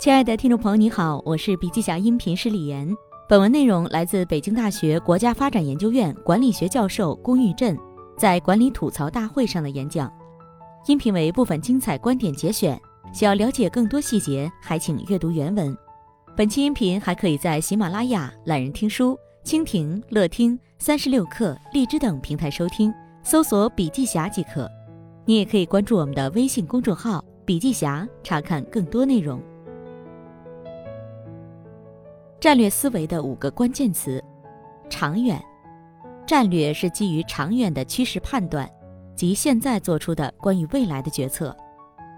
亲爱的听众朋友，你好，我是笔记侠音频师李岩。本文内容来自北京大学国家发展研究院管理学教授龚玉振在管理吐槽大会上的演讲。音频为部分精彩观点节选，想要了解更多细节，还请阅读原文。本期音频还可以在喜马拉雅、懒人听书、蜻蜓、乐听、三十六课、荔枝等平台收听，搜索“笔记侠”即可。你也可以关注我们的微信公众号“笔记侠”，查看更多内容。战略思维的五个关键词：长远。战略是基于长远的趋势判断及现在做出的关于未来的决策，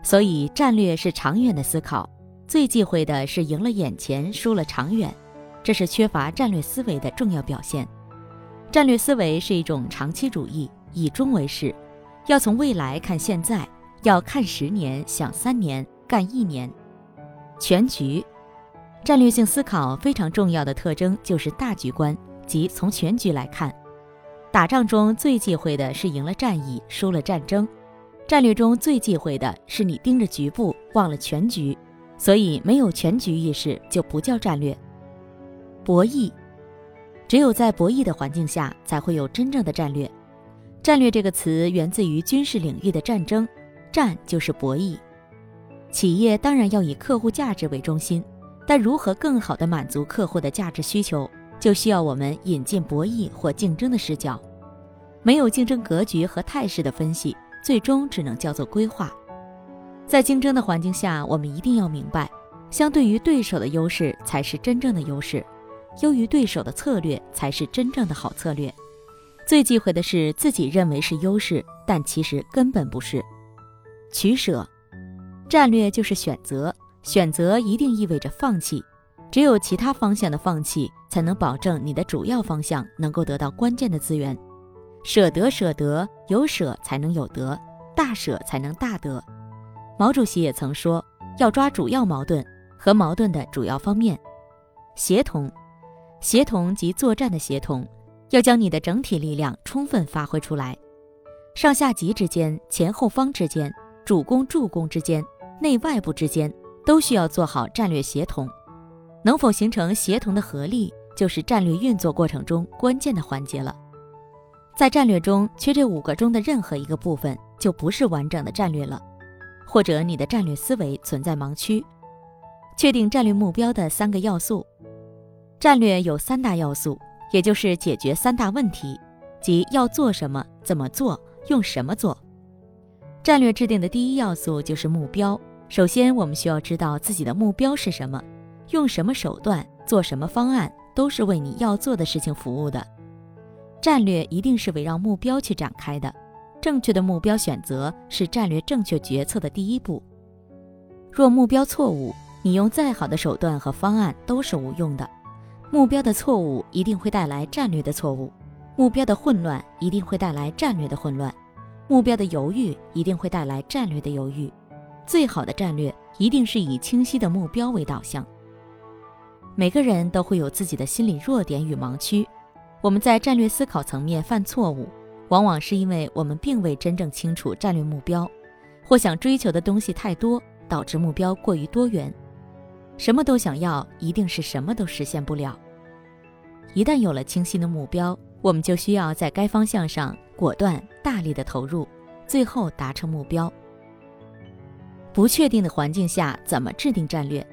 所以战略是长远的思考。最忌讳的是赢了眼前，输了长远，这是缺乏战略思维的重要表现。战略思维是一种长期主义，以终为始，要从未来看现在，要看十年，想三年，干一年，全局。战略性思考非常重要的特征就是大局观，即从全局来看。打仗中最忌讳的是赢了战役，输了战争；战略中最忌讳的是你盯着局部，忘了全局。所以，没有全局意识就不叫战略。博弈，只有在博弈的环境下，才会有真正的战略。战略这个词源自于军事领域的战争，战就是博弈。企业当然要以客户价值为中心。但如何更好地满足客户的价值需求，就需要我们引进博弈或竞争的视角。没有竞争格局和态势的分析，最终只能叫做规划。在竞争的环境下，我们一定要明白，相对于对手的优势才是真正的优势，优于对手的策略才是真正的好策略。最忌讳的是自己认为是优势，但其实根本不是。取舍，战略就是选择。选择一定意味着放弃，只有其他方向的放弃，才能保证你的主要方向能够得到关键的资源。舍得，舍得，有舍才能有得，大舍才能大得。毛主席也曾说，要抓主要矛盾和矛盾的主要方面。协同，协同即作战的协同，要将你的整体力量充分发挥出来。上下级之间、前后方之间、主攻助攻之间、内外部之间。都需要做好战略协同，能否形成协同的合力，就是战略运作过程中关键的环节了。在战略中缺这五个中的任何一个部分，就不是完整的战略了，或者你的战略思维存在盲区。确定战略目标的三个要素，战略有三大要素，也就是解决三大问题，即要做什么、怎么做、用什么做。战略制定的第一要素就是目标。首先，我们需要知道自己的目标是什么，用什么手段，做什么方案，都是为你要做的事情服务的。战略一定是围绕目标去展开的，正确的目标选择是战略正确决策的第一步。若目标错误，你用再好的手段和方案都是无用的。目标的错误一定会带来战略的错误，目标的混乱一定会带来战略的混乱，目标的犹豫一定会带来战略的犹豫。最好的战略一定是以清晰的目标为导向。每个人都会有自己的心理弱点与盲区，我们在战略思考层面犯错误，往往是因为我们并未真正清楚战略目标，或想追求的东西太多，导致目标过于多元。什么都想要，一定是什么都实现不了。一旦有了清晰的目标，我们就需要在该方向上果断大力的投入，最后达成目标。不确定的环境下怎么制定战略？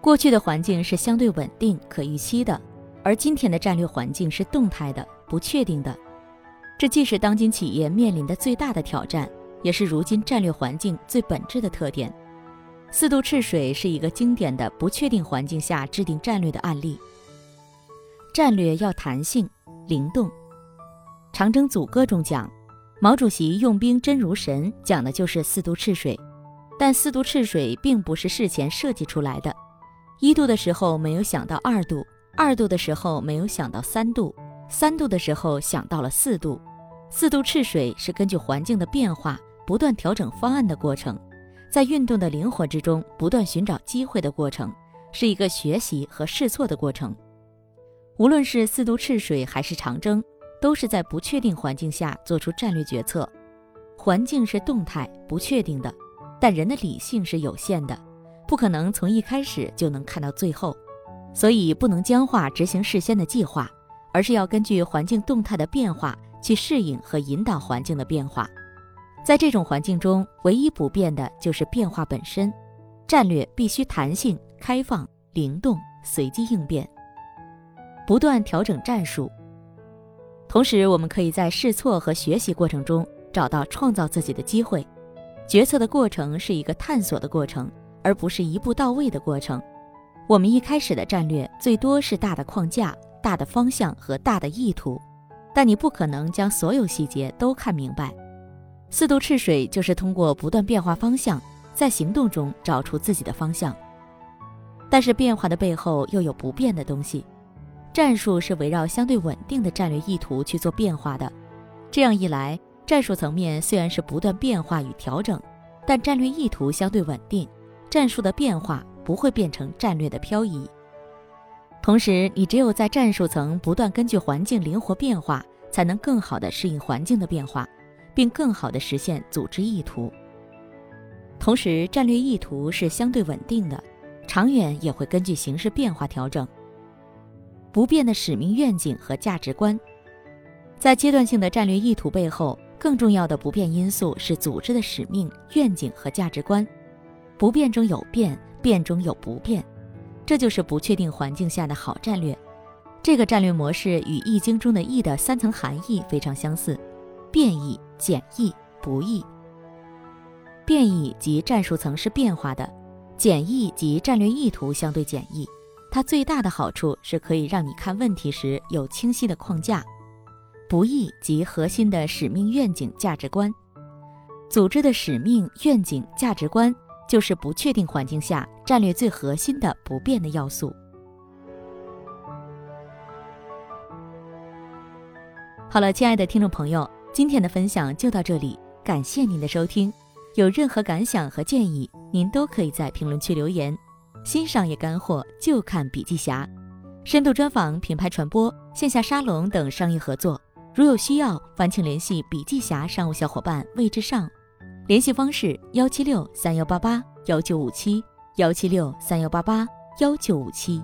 过去的环境是相对稳定、可预期的，而今天的战略环境是动态的、不确定的。这既是当今企业面临的最大的挑战，也是如今战略环境最本质的特点。四渡赤水是一个经典的不确定环境下制定战略的案例。战略要弹性、灵动。《长征组歌》中讲，毛主席用兵真如神，讲的就是四渡赤水。但四渡赤水并不是事前设计出来的，一度的时候没有想到二度，二度的时候没有想到三度，三度的时候想到了四度，四渡赤水是根据环境的变化不断调整方案的过程，在运动的灵活之中不断寻找机会的过程，是一个学习和试错的过程。无论是四渡赤水还是长征，都是在不确定环境下做出战略决策，环境是动态不确定的。但人的理性是有限的，不可能从一开始就能看到最后，所以不能僵化执行事先的计划，而是要根据环境动态的变化去适应和引导环境的变化。在这种环境中，唯一不变的就是变化本身。战略必须弹性、开放、灵动、随机应变，不断调整战术。同时，我们可以在试错和学习过程中找到创造自己的机会。决策的过程是一个探索的过程，而不是一步到位的过程。我们一开始的战略最多是大的框架、大的方向和大的意图，但你不可能将所有细节都看明白。四渡赤水就是通过不断变化方向。在行动中找出自己的方向，但是变化的背后又有不变的东西。战术是围绕相对稳定的战略意图去做变化的，这样一来，战术层面虽然是不断变化与调整，但战略意图相对稳定，战术的变化不会变成战略的漂移。同时，你只有在战术层不断根据环境灵活变化，才能更好地适应环境的变化，并更好地实现组织意图。同时，战略意图是相对稳定的，长远也会根据形势变化调整。不变的使命愿景和价值观，在阶段性的战略意图背后，更重要的不变因素是组织的使命愿景和价值观。不变中有变，变中有不变，这就是不确定环境下的好战略。这个战略模式与《易经》中的“易”的三层含义非常相似：变易、简易、不易。变易及战术层是变化的，简易及战略意图相对简易。它最大的好处是可以让你看问题时有清晰的框架。不易及核心的使命、愿景、价值观。组织的使命、愿景、价值观就是不确定环境下战略最核心的不变的要素。好了，亲爱的听众朋友，今天的分享就到这里，感谢您的收听。有任何感想和建议，您都可以在评论区留言。新商业干货就看笔记侠，深度专访、品牌传播、线下沙龙等商业合作，如有需要，烦请联系笔记侠商务小伙伴魏志尚，联系方式：幺七六三幺八八幺九五七幺七六三幺八八幺九五七。